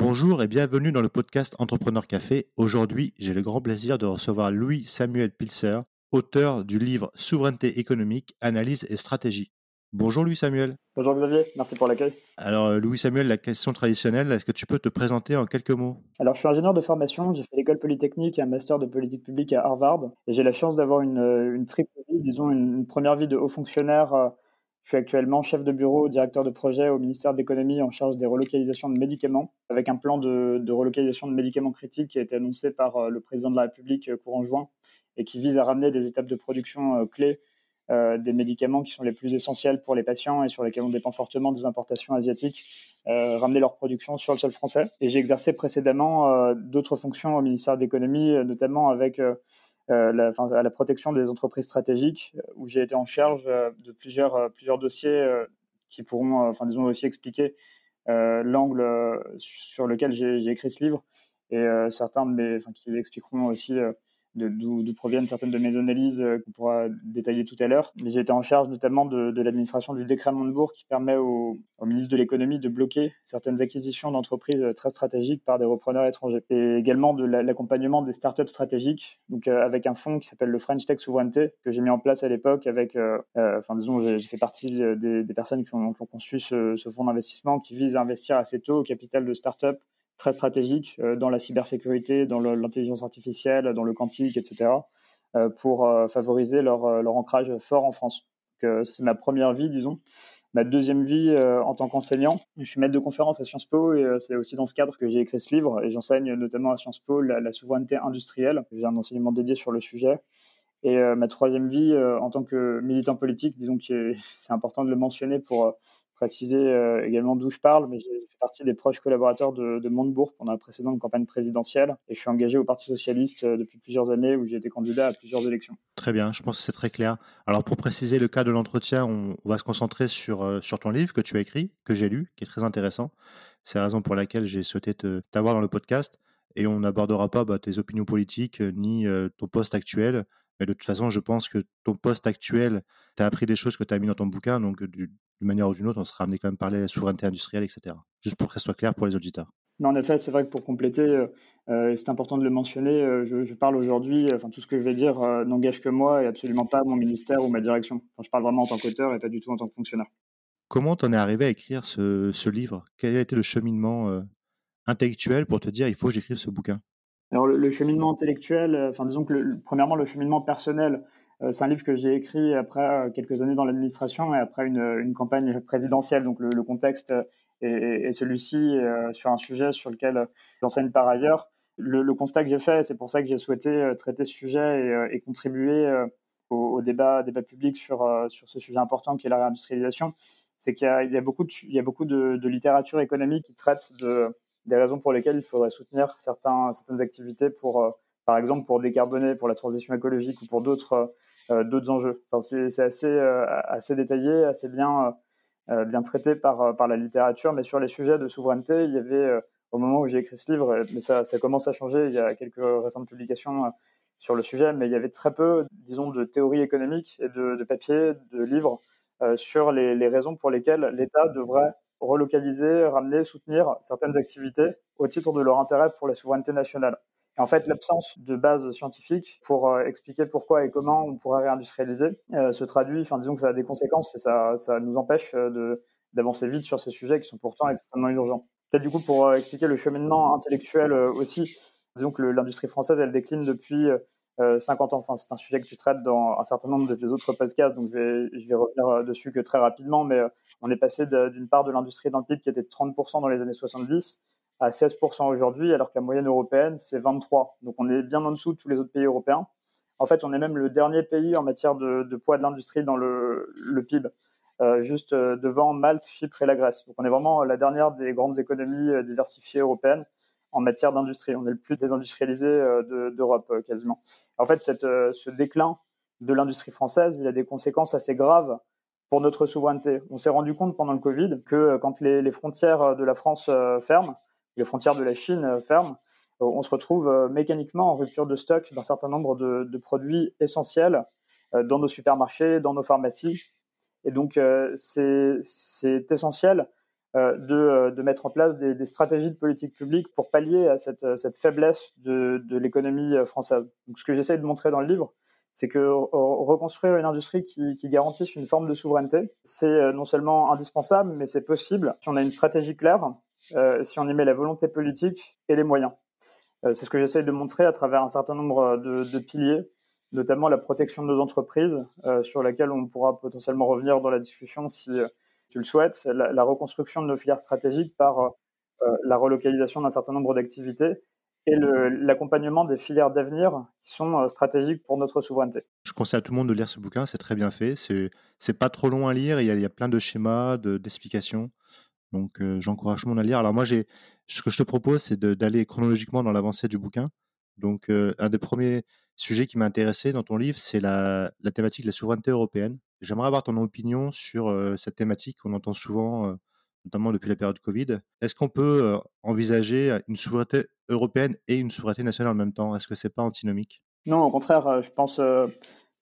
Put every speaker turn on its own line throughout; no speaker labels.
Bonjour et bienvenue dans le podcast Entrepreneur Café. Aujourd'hui, j'ai le grand plaisir de recevoir Louis Samuel Pilser, auteur du livre Souveraineté économique, analyse et stratégie. Bonjour Louis Samuel.
Bonjour Xavier, merci pour l'accueil.
Alors euh, Louis Samuel, la question traditionnelle, est-ce que tu peux te présenter en quelques mots?
Alors je suis ingénieur de formation, j'ai fait l'école polytechnique et un master de politique publique à Harvard et j'ai la chance d'avoir une, une, triple vie, disons une, première vie de haut fonctionnaire. Euh, je suis actuellement chef de bureau, directeur de projet au ministère de l'économie en charge des relocalisations de médicaments, avec un plan de, relocalisation de médicaments critiques qui a été annoncé par euh, le président de la République courant juin et qui vise à ramener des étapes de production clés euh, des médicaments qui sont les plus essentiels pour les patients et sur lesquels on dépend fortement des importations asiatiques, euh, ramener leur production sur le sol français. Et j'ai exercé précédemment euh, d'autres fonctions au ministère de l'économie, notamment avec la, à la protection des entreprises stratégiques, où j'ai été en charge de plusieurs, plusieurs dossiers qui pourront, enfin disons aussi expliquer l'angle sur lequel j'ai écrit ce livre. Et certains de mes, qui expliqueront aussi d'où proviennent certaines de mes analyses euh, qu'on pourra détailler tout à l'heure. J'ai été en charge notamment de, l'administration du décret Montebourg qui permet au, ministre de l'économie de bloquer certaines acquisitions d'entreprises très stratégiques par des repreneurs étrangers. Et également de l'accompagnement des startups stratégiques, donc euh, avec un fonds qui s'appelle le French Tech Souveraineté que j'ai mis en place à l'époque avec, euh, enfin disons, j'ai fait partie des, personnes qui ont, conçu ce, ce fonds d'investissement qui vise à investir assez tôt au capital de startups très stratégiques euh, dans la cybersécurité, dans l'intelligence artificielle, dans le quantique, etc., euh, pour euh, favoriser leur, leur, ancrage fort en France. c'est ma première vie, disons. Ma deuxième vie en tant qu'enseignant, je suis maître de conférence à Sciences Po et c'est aussi dans ce cadre que j'ai écrit ce livre et j'enseigne notamment à Sciences Po la, souveraineté industrielle. J'ai un enseignement dédié sur le sujet. Et ma troisième vie en tant que militant politique, disons que c'est important de le mentionner pour préciser euh, également d'où je parle, mais j'ai fait partie des proches collaborateurs de, de, Montebourg pendant la précédente campagne présidentielle et je suis engagé au Parti socialiste euh, depuis plusieurs années où j'ai été candidat à plusieurs élections.
Très bien, je pense que c'est très clair. Alors pour préciser le cas de l'entretien, on, va se concentrer sur, euh, sur ton livre que tu as écrit, que j'ai lu, qui est très intéressant. C'est la raison pour laquelle j'ai souhaité t'avoir dans le podcast et on n'abordera pas bah, tes opinions politiques ni ton poste actuel. Mais de toute façon, je pense que ton poste actuel, tu as appris des choses que tu as mis dans ton bouquin, donc du, d'une manière ou d'une autre, on sera amené quand même parler de la souveraineté industrielle, etc. Juste pour que ça soit clair pour les auditeurs.
Non, en effet, c'est vrai que pour compléter, euh, euh, c'est important de le mentionner, euh, je, parle aujourd'hui, enfin tout ce que je vais dire n'engage que moi et absolument pas mon ministère ou ma direction. je parle vraiment en tant qu'auteur et pas du tout en tant que fonctionnaire.
Comment t'en es arrivé à écrire ce, livre? Quel a été le cheminement intellectuel pour te dire il faut que j'écrive ce bouquin?
Alors le, cheminement intellectuel, enfin disons que premièrement le cheminement personnel, euh, c'est un livre que j'ai écrit après euh, quelques années dans l'administration et après une, campagne présidentielle. Donc le, contexte est, celui-ci euh, sur un sujet sur lequel j'enseigne par ailleurs. Le, constat que j'ai fait, c'est pour ça que j'ai souhaité traiter ce sujet et, contribuer au, débat, débat public sur, sur ce sujet important qui est la réindustrialisation, c'est qu'il y, a beaucoup, de, il y a beaucoup de, littérature économique qui traite de, des raisons pour lesquelles il faudrait soutenir certains, certaines activités pour, par exemple, pour décarboner, pour la transition écologique ou pour d'autres euh, d'autres enjeux. C'est assez, euh, assez détaillé, assez bien, euh, bien traité par, par la littérature, mais sur les sujets de souveraineté, il y avait, au moment où j'ai écrit ce livre, mais ça, ça commence à changer, il y a quelques récentes publications sur le sujet, mais il y avait très peu, disons, de théorie économique et de, de papiers, de livres sur les, raisons pour lesquelles l'État devrait relocaliser, ramener, soutenir certaines activités au titre de leur intérêt pour la souveraineté nationale en fait, l'absence de base scientifique pour euh, expliquer pourquoi et comment on pourrait réindustrialiser euh, se traduit, enfin disons que ça a des conséquences et ça, ça nous empêche euh, de, d'avancer vite sur ces sujets qui sont pourtant extrêmement urgents. Peut-être du coup pour expliquer le cheminement intellectuel aussi, disons que l'industrie française, elle décline depuis 50 ans. Enfin, c'est un sujet que tu traites dans un certain nombre de tes autres podcasts, donc je vais, je vais revenir dessus que très rapidement, mais on est passé d'une part de l'industrie dans le PIB qui était de 30% dans les années 70 à 16% aujourd'hui, alors que la moyenne européenne, c'est 23%. Donc on est bien en dessous de tous les autres pays européens. En fait, on est même le dernier pays en matière de, poids de l'industrie dans le, PIB, euh, juste euh, devant Malte, Chypre et la Grèce. Donc on est vraiment la dernière des grandes économies euh, diversifiées européennes en matière d'industrie. On est le plus désindustrialisé d'Europe quasiment. En fait, ce déclin de l'industrie française, il a des conséquences assez graves pour notre souveraineté. On s'est rendu compte pendant le Covid que quand les, frontières de la France ferment, les frontières de la Chine euh, ferment, euh, on se retrouve euh, mécaniquement en rupture de stock d'un certain nombre de, produits essentiels dans nos supermarchés, dans nos pharmacies. Et donc, c'est essentiel de, mettre en place des, stratégies de politique publique pour pallier à cette, faiblesse de, de l'économie française. Donc, ce que j'essaie de montrer dans le livre, c'est que reconstruire une industrie qui, garantisse une forme de souveraineté, c'est non seulement indispensable, mais c'est possible si on a une stratégie claire, euh, si on y met la volonté politique et les moyens. Euh, c'est ce que j'essaie de montrer à travers un certain nombre de, piliers, notamment la protection de nos entreprises, euh, sur laquelle on pourra potentiellement revenir dans la discussion si tu le souhaites, la reconstruction de nos filières stratégiques par la relocalisation d'un certain nombre d'activités l'accompagnement des filières d'avenir qui sont stratégiques pour notre souveraineté.
Je conseille à tout le monde de lire ce bouquin, c'est très bien fait, c'est pas trop long à lire, il y a, il y a plein de schémas, d'explications. Donc, j'encourage tout le monde à lire. Alors, moi, ce que je te propose, c'est d'aller chronologiquement dans l'avancée du bouquin. Donc, un des premiers sujets qui m'a intéressé dans ton livre, c'est la, la, thématique de la souveraineté européenne. J'aimerais avoir ton opinion sur cette thématique qu'on entend souvent, notamment depuis la période Covid. Est-ce qu'on peut envisager une souveraineté européenne et une souveraineté nationale en même temps? Est-ce que c'est pas antinomique?
Non, au contraire, je pense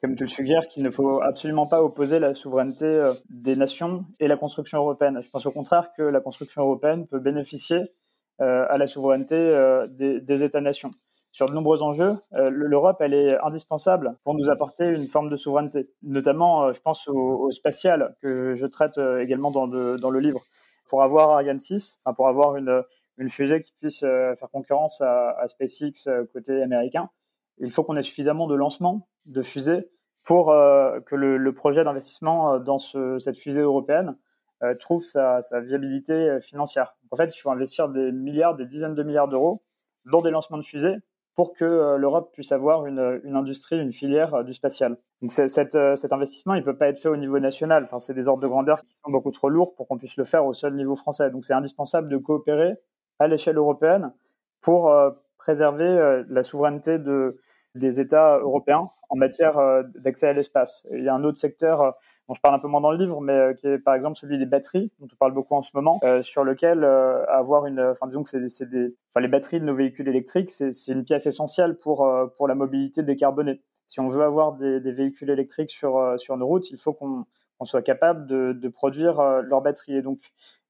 comme tu le suggères, qu'il ne faut absolument pas opposer la souveraineté euh, des nations et la construction européenne. Je pense au contraire que la construction européenne peut bénéficier euh, à la souveraineté euh, des, États-nations. Sur de nombreux enjeux, l'Europe, elle est indispensable pour nous apporter une forme de souveraineté. Notamment, je pense au, spatial, que je traite également dans, le livre. Pour avoir Ariane 6, enfin pour avoir une, une fusée qui puisse faire concurrence à, SpaceX côté américain, il faut qu'on ait suffisamment de lancements de fusées pour euh, que le, projet d'investissement euh, dans cette fusée européenne euh, trouve sa, viabilité financière. en fait, il faut investir des milliards, des dizaines de milliards d'euros dans des lancements de fusées pour que l'Europe puisse avoir une, industrie, une filière du spatial. Donc cet investissement, il ne peut pas être fait au niveau national. Enfin, c'est des ordres de grandeur qui sont beaucoup trop lourds pour qu'on puisse le faire au seul niveau français. Donc c'est indispensable de coopérer à l'échelle européenne pour préserver la souveraineté de, des États européens en matière euh, d'accès à l'espace. Il y a un autre secteur euh, dont je parle un peu moins dans le livre, mais euh, qui est par exemple celui des batteries, dont on parle beaucoup en ce moment, sur lequel avoir une, enfin disons que c'est des, enfin les batteries de nos véhicules électriques, c'est une pièce essentielle pour pour la mobilité décarbonée. Si on veut avoir des, véhicules électriques sur sur nos routes, il faut qu'on soit capable de, produire euh, leurs batteries. Et donc,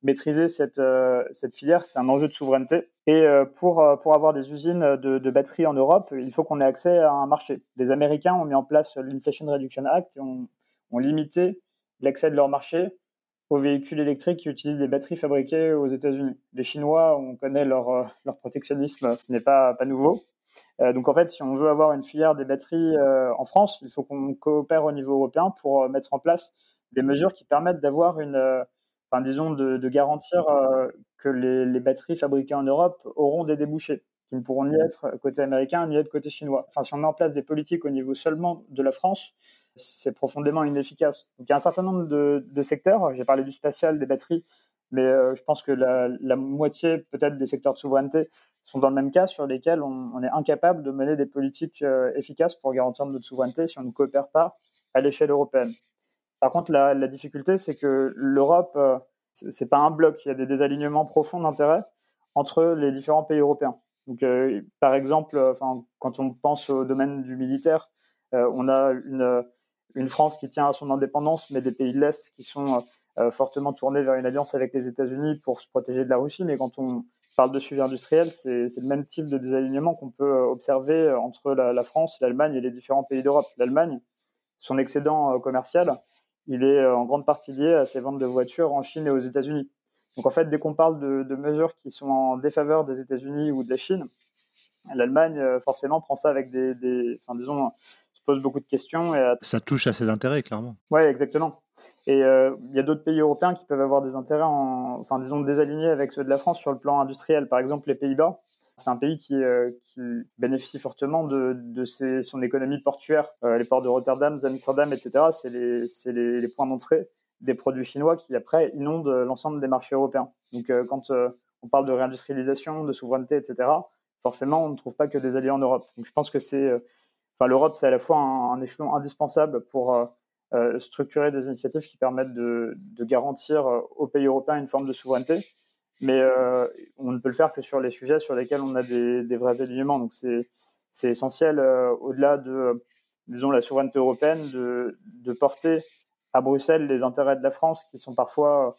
maîtriser cette, euh, cette filière, c'est un enjeu de souveraineté. Et euh, pour, pour avoir des usines de, batteries en Europe, il faut qu'on ait accès à un marché. Les Américains ont mis en place l'Inflation Reduction Act et ont, limité l'accès de leur marché aux véhicules électriques qui utilisent des batteries fabriquées aux États-Unis. Les Chinois, on connaît leur, leur protectionnisme qui n'est pas, pas nouveau. Donc en fait, si on veut avoir une filière des batteries en France, il faut qu'on coopère au niveau européen pour mettre en place des mesures qui permettent d'avoir une, euh, disons, de, garantir euh, que les, batteries fabriquées en Europe auront des débouchés qui ne pourront ni être côté américain ni être côté chinois. Enfin, si on met en place des politiques au niveau seulement de la France, c'est profondément inefficace. Donc, il y a un certain nombre de secteurs. J'ai parlé du spatial, des batteries, mais euh, je pense que la, moitié peut-être des secteurs de souveraineté sont dans le même cas sur lesquels on, est incapable de mener des politiques efficaces pour garantir notre souveraineté si on ne coopère pas à l'échelle européenne. Par contre, la, difficulté, c'est que l'Europe, euh, c'est pas un bloc. Il y a des désalignements profonds d'intérêts entre les différents pays européens. Donc, euh, par exemple, euh, enfin, quand on pense au domaine du militaire, on a une France qui tient à son indépendance, mais des pays de l'Est qui sont fortement tournés vers une alliance avec les États-Unis pour se protéger de la Russie. Mais quand on parle de sujet industriel, c'est le même type de désalignement qu'on peut observer entre la, France, l'Allemagne et les différents pays d'Europe. L'Allemagne, son excédent commercial, il est euh, en grande partie lié à ces ventes de voitures en Chine et aux États-Unis. Donc en fait, dès qu'on parle de, mesures qui sont en défaveur des États-Unis ou de la Chine, l'Allemagne euh, forcément prend ça avec des, disons, pose beaucoup de questions. Et
Ça touche à ses intérêts, clairement.
Oui, exactement. Et euh, il y a d'autres pays européens qui peuvent avoir des intérêts, en, enfin disons, désalignés avec ceux de la France sur le plan industriel. Par exemple, les Pays-Bas c'est un pays qui, euh, qui, bénéficie fortement de, de ses, son économie portuaire. Euh, les ports de Rotterdam, Amsterdam, etc., c'est les, les, les, points d'entrée des produits chinois qui, après, inondent l'ensemble des marchés européens. Donc, euh, quand on parle de réindustrialisation, de souveraineté, etc., forcément, on ne trouve pas que des alliés en Europe. Donc, je pense que c'est, enfin, l'Europe, c'est à la fois un, échelon indispensable pour structurer des initiatives qui permettent de, garantir aux pays européens une forme de souveraineté, mais euh, on ne peut le faire que sur les sujets sur lesquels on a des, vrais alignements. Donc c'est essentiel euh, au-delà de disons la souveraineté européenne de, porter à Bruxelles les intérêts de la France qui sont parfois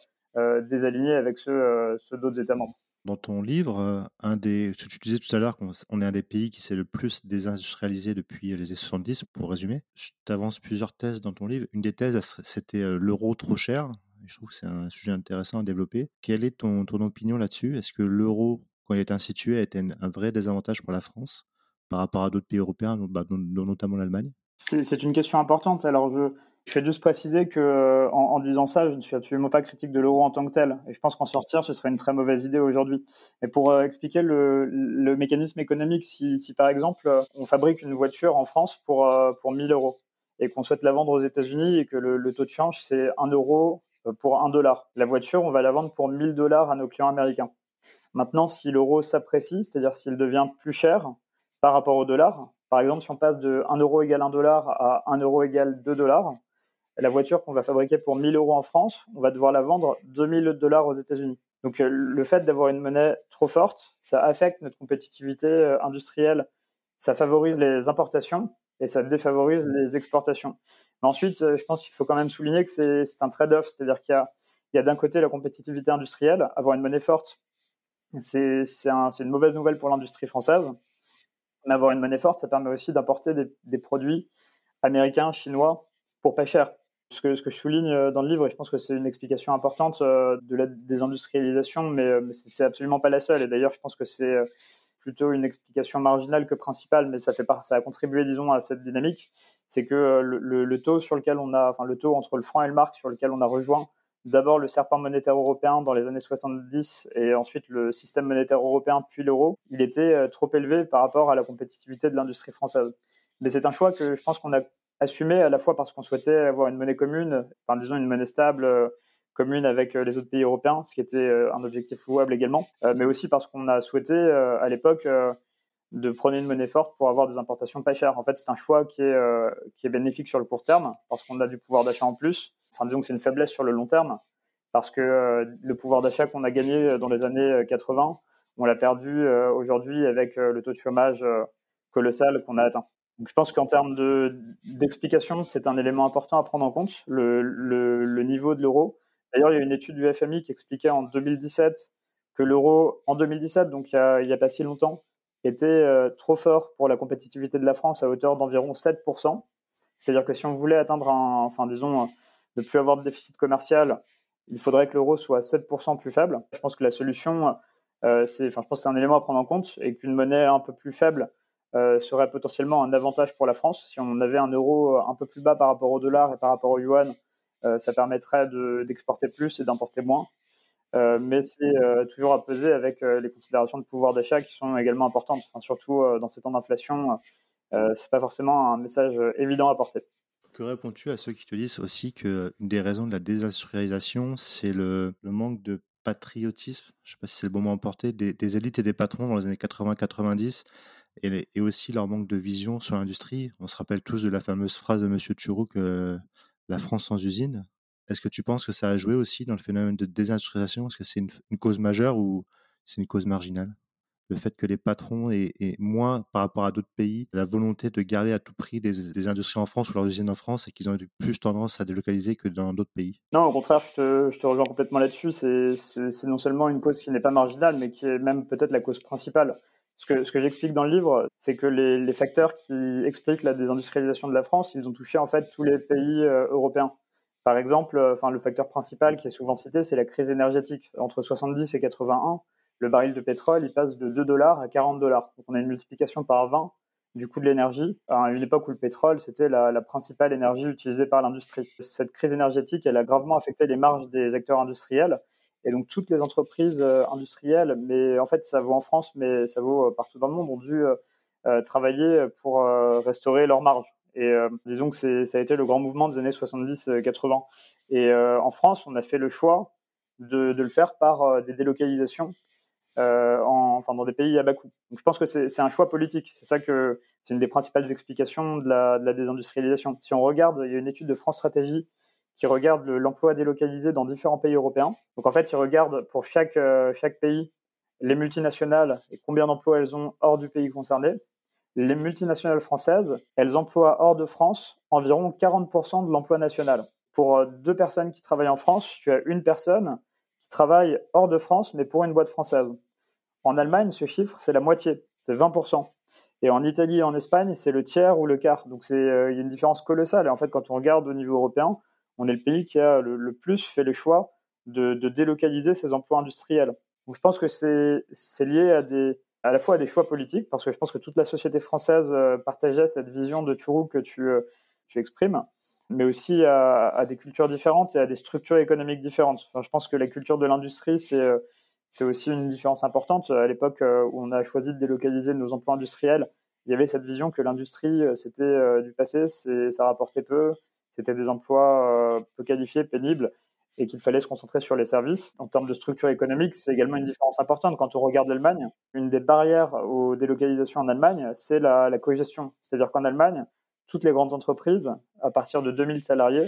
désalignés avec ceux d'autres États membres.
Dans ton livre, un des, tu disais tout à l'heure qu'on est un des pays qui s'est le plus désindustrialisé depuis les années 70, pour résumer. Tu avances plusieurs thèses dans ton livre. Une des thèses, c'était l'euro trop cher. Je trouve que c'est un sujet intéressant à développer. Quelle est ton, ton opinion là-dessus? Est-ce que l'euro, quand il est institué, a été un vrai désavantage pour la France par rapport à d'autres pays européens, bah, notamment l'Allemagne?
C'est une question importante. Alors, je, je fais juste préciser que euh, en, disant ça, je ne suis absolument pas critique de l'euro en tant que tel. Et je pense qu'en sortir, ce serait une très mauvaise idée aujourd'hui. Et pour euh, expliquer le, mécanisme économique, si, par exemple on fabrique une voiture en France pour, euh, pour 1000 euros et qu'on souhaite la vendre aux États-Unis et que le, le taux de change c'est 1 euro pour 1 dollar, la voiture, on va la vendre pour 1000 dollars à nos clients américains. Maintenant, si l'euro s'apprécie, c'est-à-dire s'il devient plus cher par rapport au dollar, par exemple, si on passe de 1 euro égale 1 dollar à 1 euro égale 2 dollars, la voiture qu'on va fabriquer pour 1000 euros en France, on va devoir la vendre 2000 dollars aux États-Unis. Donc euh, le fait d'avoir une monnaie trop forte, ça affecte notre compétitivité euh, industrielle, ça favorise les importations et ça défavorise les exportations. Ensuite, euh, je pense qu'il faut quand même souligner que c'est un trade-off, c'est-à-dire qu'il y a, d'un côté la compétitivité industrielle, avoir une monnaie forte, c'est une mauvaise nouvelle pour l'industrie française, mais avoir une monnaie forte, ça permet aussi d'importer des produits américains, chinois, pour pas cher. Ce que, je souligne euh, dans le livre, et je pense que c'est une explication importante euh, de la désindustrialisation, mais, euh, mais c'est absolument pas la seule. Et d'ailleurs, je pense que c'est plutôt une explication marginale que principale, mais ça a contribué, disons, à cette dynamique. C'est que le, le, taux sur lequel on a, enfin, le taux entre le franc et le marque sur lequel on a rejoint d'abord le serpent monétaire européen dans les années 70 et ensuite le système monétaire européen puis l'euro, il était trop élevé par rapport à la compétitivité de l'industrie française. Mais c'est un choix que je pense qu'on a assumé à la fois parce qu'on souhaitait avoir une monnaie commune, enfin disons une monnaie stable euh, commune avec euh, les autres pays européens, ce qui était euh, un objectif louable également, mais aussi parce qu'on a souhaité à l'époque de prendre une monnaie forte pour avoir des importations pas chères. En fait, c'est un choix qui est, qui est bénéfique sur le court terme parce qu'on a du pouvoir d'achat en plus. Enfin, disons que c'est une faiblesse sur le long terme parce que le pouvoir d'achat qu'on a gagné dans les années 80, on l'a perdu aujourd'hui avec le taux de chômage colossal qu'on a atteint. Je pense qu'en termes d'explication, c'est un élément important à prendre en compte, le, niveau de l'euro. D'ailleurs, il y a une étude du FMI qui expliquait en 2017 que l'euro, en 2017, donc il n'y a, pas si longtemps, était euh, trop fort pour la compétitivité de la France à hauteur d'environ 7%. C'est-à-dire que si on voulait atteindre enfin disons, ne plus avoir de déficit commercial, il faudrait que l'euro soit 7% plus faible. Je pense que la solution, euh, c'est, enfin, c'est un élément à prendre en compte et qu'une monnaie un peu plus faible euh, serait potentiellement un avantage pour la France. Si on avait un euro un peu plus bas par rapport au dollar et par rapport au yuan, euh, ça permettrait d'exporter plus et d'importer moins. Euh, mais c'est toujours à peser avec les considérations de pouvoir d'achat qui sont également importantes, surtout dans ces temps d'inflation. c'est pas forcément un message évident à porter.
Que réponds-tu à ceux qui te disent aussi qu'une des raisons de la désindustrialisation, c'est le, manque de patriotisme, je ne sais pas si c'est le bon mot à porter, des, élites et des patrons dans les années 80-90 et, aussi leur manque de vision sur l'industrie. On se rappelle tous de la fameuse phrase de M. Turou que la France sans usine. Est-ce que tu penses que ça a joué aussi dans le phénomène de désindustrialisation? Est-ce que c'est une, cause majeure ou c'est une cause marginale? Le fait que les patrons aient, moins, par rapport à d'autres pays, la volonté de garder à tout prix des, industries en France ou leurs usines en France et qu'ils ont eu plus tendance à délocaliser que dans d'autres pays?
Non, au contraire, je te rejoins complètement là-dessus. C'est non seulement une cause qui n'est pas marginale, mais qui est même peut-être la cause principale. Ce que, j'explique dans le livre, c'est que les, les, facteurs qui expliquent la désindustrialisation de la France, ils ont touché en fait tous les pays euh, européens. Par exemple, euh, enfin, le facteur principal qui est souvent cité, c'est la crise énergétique. Entre 70 et 81, le baril de pétrole, il passe de 2 dollars à 40 dollars. Donc on a une multiplication par 20 du coût de l'énergie, à une époque où le pétrole, c'était la, la, principale énergie utilisée par l'industrie. Cette crise énergétique, elle a gravement affecté les marges des acteurs industriels et donc toutes les entreprises euh, industrielles, mais en fait ça vaut en France, mais ça vaut euh, partout dans le monde, ont dû euh, travailler pour restaurer leurs marges. Et disons que ça a été le grand mouvement des années 70-80. Et en France, on a fait le choix de, le faire par des délocalisations en, enfin, dans des pays à bas coût. Donc je pense que c'est un choix politique. C'est ça que c'est une des principales explications de la, de la, désindustrialisation. Si on regarde, il y a une étude de France Stratégie qui regarde l'emploi délocalisé dans différents pays européens. Donc en fait, ils regardent pour chaque, euh, chaque pays les multinationales et combien d'emplois elles ont hors du pays concerné. Les multinationales françaises, elles emploient hors de France environ 40% de l'emploi national. Pour euh, deux personnes qui travaillent en France, tu as une personne qui travaillent hors de France, mais pour une boîte française. En Allemagne, ce chiffre, c'est la moitié, c'est 20%. Et en Italie et en Espagne, c'est le tiers ou le quart. Donc c'est, il y a une différence colossale. Et en fait, quand on regarde au niveau européen, on est le pays qui a le, plus fait le choix de, délocaliser ses emplois industriels. Donc je pense que c'est, lié à à la fois à des choix politiques, parce que je pense que toute la société française euh, partageait cette vision de Turou que tu, euh, tu exprimes, mais aussi à, des cultures différentes et à des structures économiques différentes. je pense que la culture de l'industrie, c'est, euh, aussi une différence importante. À l'époque où on a choisi de délocaliser nos emplois industriels, il y avait cette vision que l'industrie, c'était du passé, ça rapportait peu, c'était des emplois peu qualifiés, pénibles, et qu'il fallait se concentrer sur les services. En termes de structure économique, c'est également une différence importante. Quand on regarde l'Allemagne, une des barrières aux délocalisations en Allemagne, c'est la, la cogestion. C'est-à-dire qu'en Allemagne, toutes les grandes entreprises, à partir de 2000 salariés,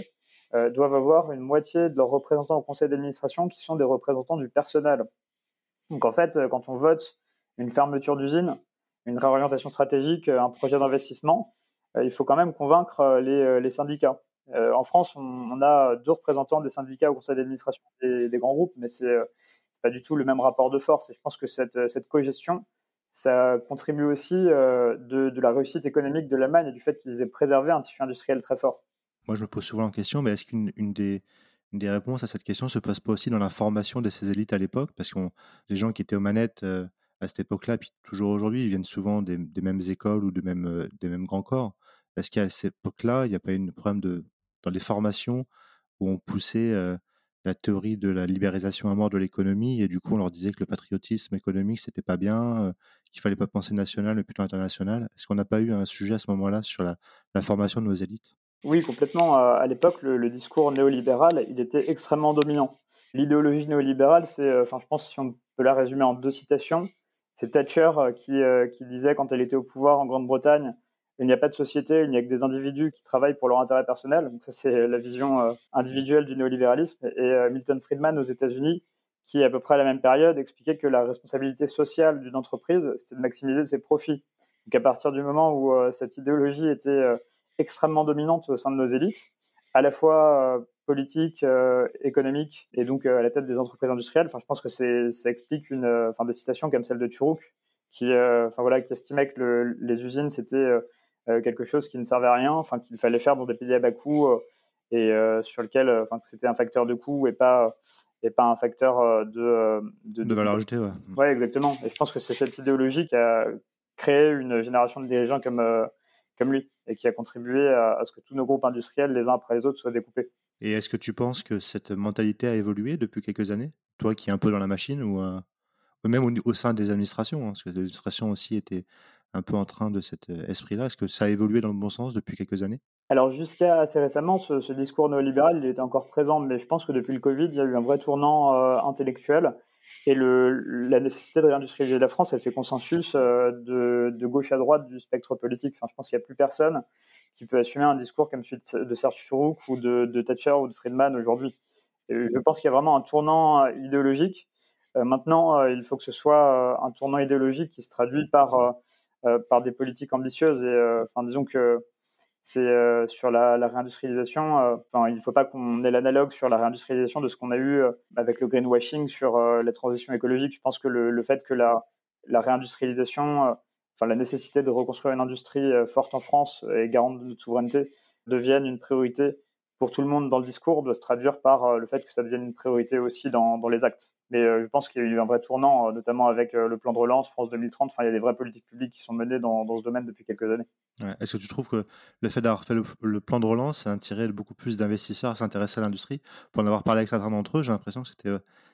euh, doivent avoir une moitié de leurs représentants au conseil d'administration qui sont des représentants du personnel. Donc en fait, quand on vote une fermeture d'usine, une réorientation stratégique, un projet d'investissement, euh, il faut quand même convaincre les, les syndicats. Euh, en France, on, a deux représentants des syndicats au conseil d'administration des, grands groupes, mais c'est n'est pas du tout le même rapport de force. Et je pense que cette, cette cogestion, ça contribue aussi euh, de, la réussite économique de l'Allemagne et du fait qu'ils aient préservé un tissu industriel très fort.
Moi, je me pose souvent la question, mais est-ce qu'une des, des, réponses à cette question se pose pas aussi dans la formation de ces élites à l'époque? Parce que les gens qui étaient aux manettes euh, à cette époque-là, puis toujours aujourd'hui, ils viennent souvent des, mêmes écoles ou des mêmes, des mêmes grands corps. Est-ce qu'à cette époque-là, il n'y a pas eu un problème dans les formations où on poussait la théorie de la libéralisation à mort de l'économie et du coup on leur disait que le patriotisme économique c'était pas bien, qu'il fallait pas penser national mais plutôt international. Est-ce qu'on n'a pas eu un sujet à ce moment-là sur la, formation de nos élites?
Oui, complètement. À l'époque, le, discours néolibéral, il était extrêmement dominant. L'idéologie néolibérale, c'est, enfin, je pense si on peut la résumer en deux citations, c'est Thatcher qui disait quand elle était au pouvoir en Grande-Bretagne il n'y a pas de société, il n'y a que des individus qui travaillent pour leur intérêt personnel. Donc ça, c'est la vision euh, individuelle du néolibéralisme. Et euh, Milton Friedman aux États-Unis, qui à peu près à la même période expliquait que la responsabilité sociale d'une entreprise, c'était de maximiser ses profits. Donc à partir du moment où euh, cette idéologie était extrêmement dominante au sein de nos élites, à la fois politique, économique, et donc à la tête des entreprises industrielles. Je pense que ça explique une, des citations comme celle de Turok, qui, enfin voilà, qui estimait que les usines c'était quelque chose qui ne servait à rien, enfin qu'il fallait faire dans des pays à bas coût euh, et euh, sur lequel, enfin que c'était un facteur de coût et pas et pas un facteur de,
de, valeur ajoutée. Ouais.
ouais, exactement. Et je pense que c'est cette idéologie qui a créé une génération de dirigeants comme, comme lui et qui a contribué à, ce que tous nos groupes industriels, les uns après les autres, soient découpés.
Et est-ce que tu penses que cette mentalité a évolué depuis quelques années? Toi qui es un peu dans la machine ou, même au, sein des administrations, hein, parce que les administrations aussi étaient un peu en train de cet esprit-là? Est-ce que ça a évolué dans le bon sens depuis quelques années?
Alors jusqu'à assez récemment, ce, discours néolibéral, il était encore présent, mais je pense que depuis le Covid, il y a eu un vrai tournant intellectuel. Et la nécessité de réindustrialiser la France, elle fait consensus de, de, gauche à droite du spectre politique. Enfin, je pense qu'il n'y a plus personne qui peut assumer un discours comme celui de Serge Chourouk ou de, Thatcher ou de Friedman aujourd'hui. Je pense qu'il y a vraiment un tournant idéologique. maintenant, il faut que ce soit un tournant idéologique qui se traduit par euh, par des politiques ambitieuses. Et euh, disons que c'est euh, sur la, réindustrialisation. Il ne faut pas qu'on ait l'analogue sur la réindustrialisation de ce qu'on a eu avec le greenwashing sur la transition écologique. Je pense que le, fait que la, réindustrialisation, enfin la nécessité de reconstruire une industrie forte en France et garante de notre souveraineté devienne une priorité pour tout le monde dans le discours doit se traduire par euh, le fait que ça devienne une priorité aussi dans les actes. Mais euh, je pense qu'il y a eu un vrai tournant, euh, notamment avec le plan de relance France 2030. Enfin, il y a des vraies politiques publiques qui sont menées dans, dans ce domaine depuis quelques années.
Est-ce que tu trouves que le fait d'avoir fait le, plan de relance a attiré beaucoup plus d'investisseurs à s'intéresser à l'industrie? Pour en avoir parlé avec certains d'entre eux, j'ai l'impression que c'était,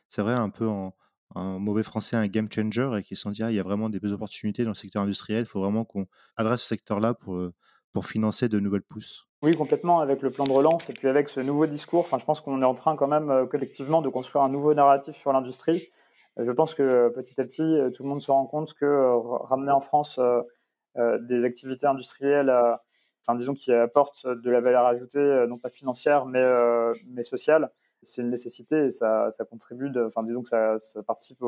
c'est vrai, un peu en, mauvais français, un game changer et qu'ils se sont dit, ah, il y a vraiment des opportunités dans le secteur industriel, il faut vraiment qu'on adresse ce secteur-là pour, pour financer de nouvelles pousses.
Oui, complètement, avec le plan de relance et puis avec ce nouveau discours. Enfin, je pense qu'on est en train quand même euh, collectivement de construire un nouveau narratif sur l'industrie. Euh, je pense que euh, petit à petit, tout le monde se rend compte que ramener en France des activités industrielles, enfin, disons, qui apportent de la valeur ajoutée, non pas financière, mais, mais sociale, c'est une nécessité et ça, ça contribue, enfin, disons que ça, participe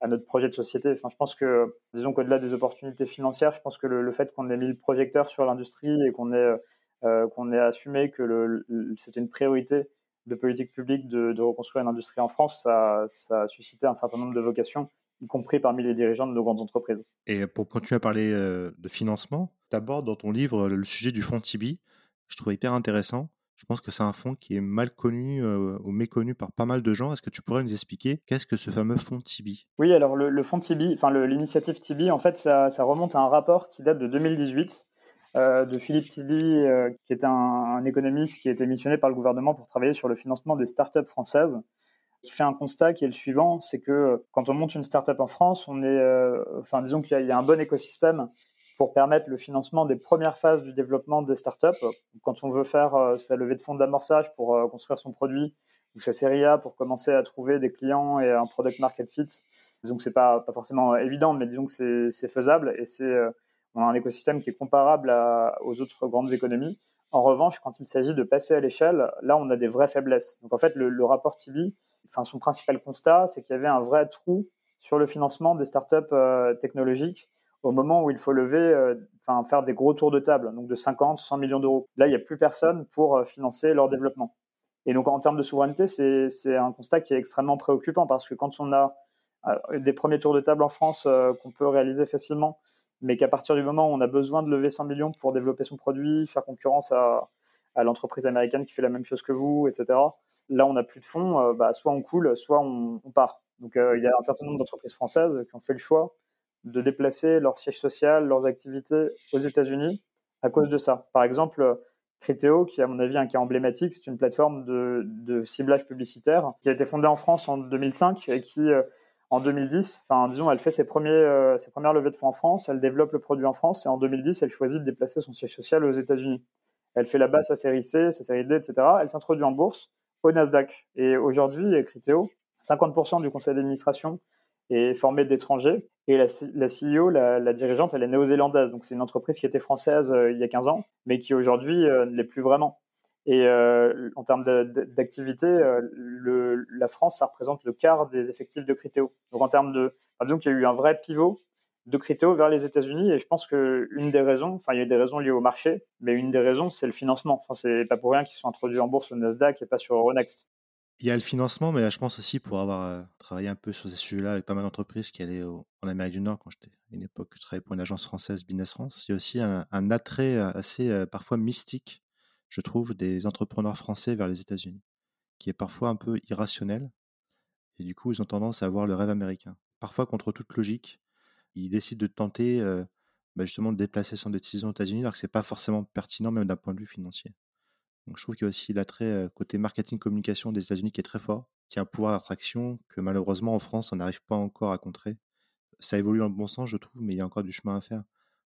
à notre projet de société. Enfin, je pense que, disons qu'au-delà des opportunités financières, je pense que le, fait qu'on ait mis le projecteur sur l'industrie et qu'on ait euh, qu'on ait assumé que c'était une priorité de politique publique de, reconstruire l'industrie en France, ça, ça, a suscité un certain nombre de vocations, y compris parmi les dirigeants de nos grandes entreprises.
Et pour continuer à parler de financement, tu abordes dans ton livre le sujet du fonds Tibi. Je trouve hyper intéressant. Je pense que c'est un fonds qui est mal connu euh, ou méconnu par pas mal de gens. Est-ce que tu pourrais nous expliquer qu'est-ce que ce fameux fonds Tibi?
Oui, alors le, fonds Tibi, enfin l'initiative Tibi, en fait, ça, remonte à un rapport qui date de 2018 euh, de Philippe Tibi, euh, qui est un, économiste qui été missionné par le gouvernement pour travailler sur le financement des startups françaises qui fait un constat qui est le suivant, c'est que quand on monte une startup en France, on est, enfin disons qu'il y, a un bon écosystème pour permettre le financement des premières phases du développement des startups. Quand on veut faire euh, sa levée de fonds d'amorçage pour euh, construire son produit ou sa série A pour commencer à trouver des clients et un product market fit, disons que c'est pas, pas forcément évident, mais disons que c'est faisable et c'est euh, on a un écosystème qui est comparable aux autres grandes économies. En revanche, quand il s'agit de passer à l'échelle, là, on a des vraies faiblesses. Donc, en fait, le, rapport TV, enfin, son principal constat, c'est qu'il y avait un vrai trou sur le financement des startups technologiques au moment où il faut lever, euh, faire des gros tours de table, donc de 50, 100 millions d'euros. Là, il n'y a plus personne pour euh, financer leur développement. Et donc, en termes de souveraineté, c'est un constat qui est extrêmement préoccupant parce que quand on a euh, des premiers tours de table en France qu'on peut réaliser facilement, mais qu'à partir du moment où on a besoin de lever 100 millions pour développer son produit, faire concurrence à, l'entreprise américaine qui fait la même chose que vous, etc., là, on n'a plus de fonds, bah, soit on coule, soit on, part. Donc, il y a un certain nombre d'entreprises françaises qui ont fait le choix de déplacer leur siège social, leurs activités aux États-Unis à cause de ça. Par exemple, Criteo, qui à mon avis un cas emblématique, c'est une plateforme de, ciblage publicitaire qui a été fondée en France en 2005 et qui, euh, en 2010, enfin disons, elle fait ses, premiers, euh, ses premières levées de fonds en France, elle développe le produit en France et en 2010, elle choisit de déplacer son siège social aux États-Unis. Elle fait là-bas sa série C, sa série D, etc. Elle s'introduit en bourse au Nasdaq. Et aujourd'hui, Criteo, 50% du conseil d'administration est formée d'étrangers. Et la, la CEO, la, dirigeante, elle est néo-zélandaise. Donc c'est une entreprise qui était française euh, il y a 15 ans, mais qui aujourd'hui euh, ne l'est plus vraiment. Et euh, en termes d'activité, la France, ça représente le quart des effectifs de Criteo. Donc en termes de... disons qu'il y a eu un vrai pivot de Criteo vers les États-Unis. Et je pense qu'une des raisons, enfin, il y a des raisons liées au marché, mais une des raisons, c'est le financement. Enfin, c'est pas pour rien qu'ils sont introduits en bourse au Nasdaq et pas sur Euronext.
Il y a le financement, mais je pense aussi pour avoir euh, travaillé un peu sur ces sujets-là avec pas mal d'entreprises qui allaient en Amérique du Nord quand j'étais à une époque, je travaillais pour une agence française, Business France. Il y a aussi un, attrait euh, assez euh, parfois mystique, je trouve, des entrepreneurs français vers les États-Unis, qui est parfois un peu irrationnel. Et du coup, ils ont tendance à avoir le rêve américain. Parfois, contre toute logique, ils décident de tenter bah, justement de déplacer son décision aux États-Unis, alors que c'est pas forcément pertinent, même d'un point de vue financier. Donc je trouve qu'il y a aussi l'attrait côté marketing communication des États-Unis qui est très fort, qui a un pouvoir d'attraction que malheureusement en France on n'arrive pas encore à contrer. Ça évolue dans le bon sens, je trouve, mais il y a encore du chemin à faire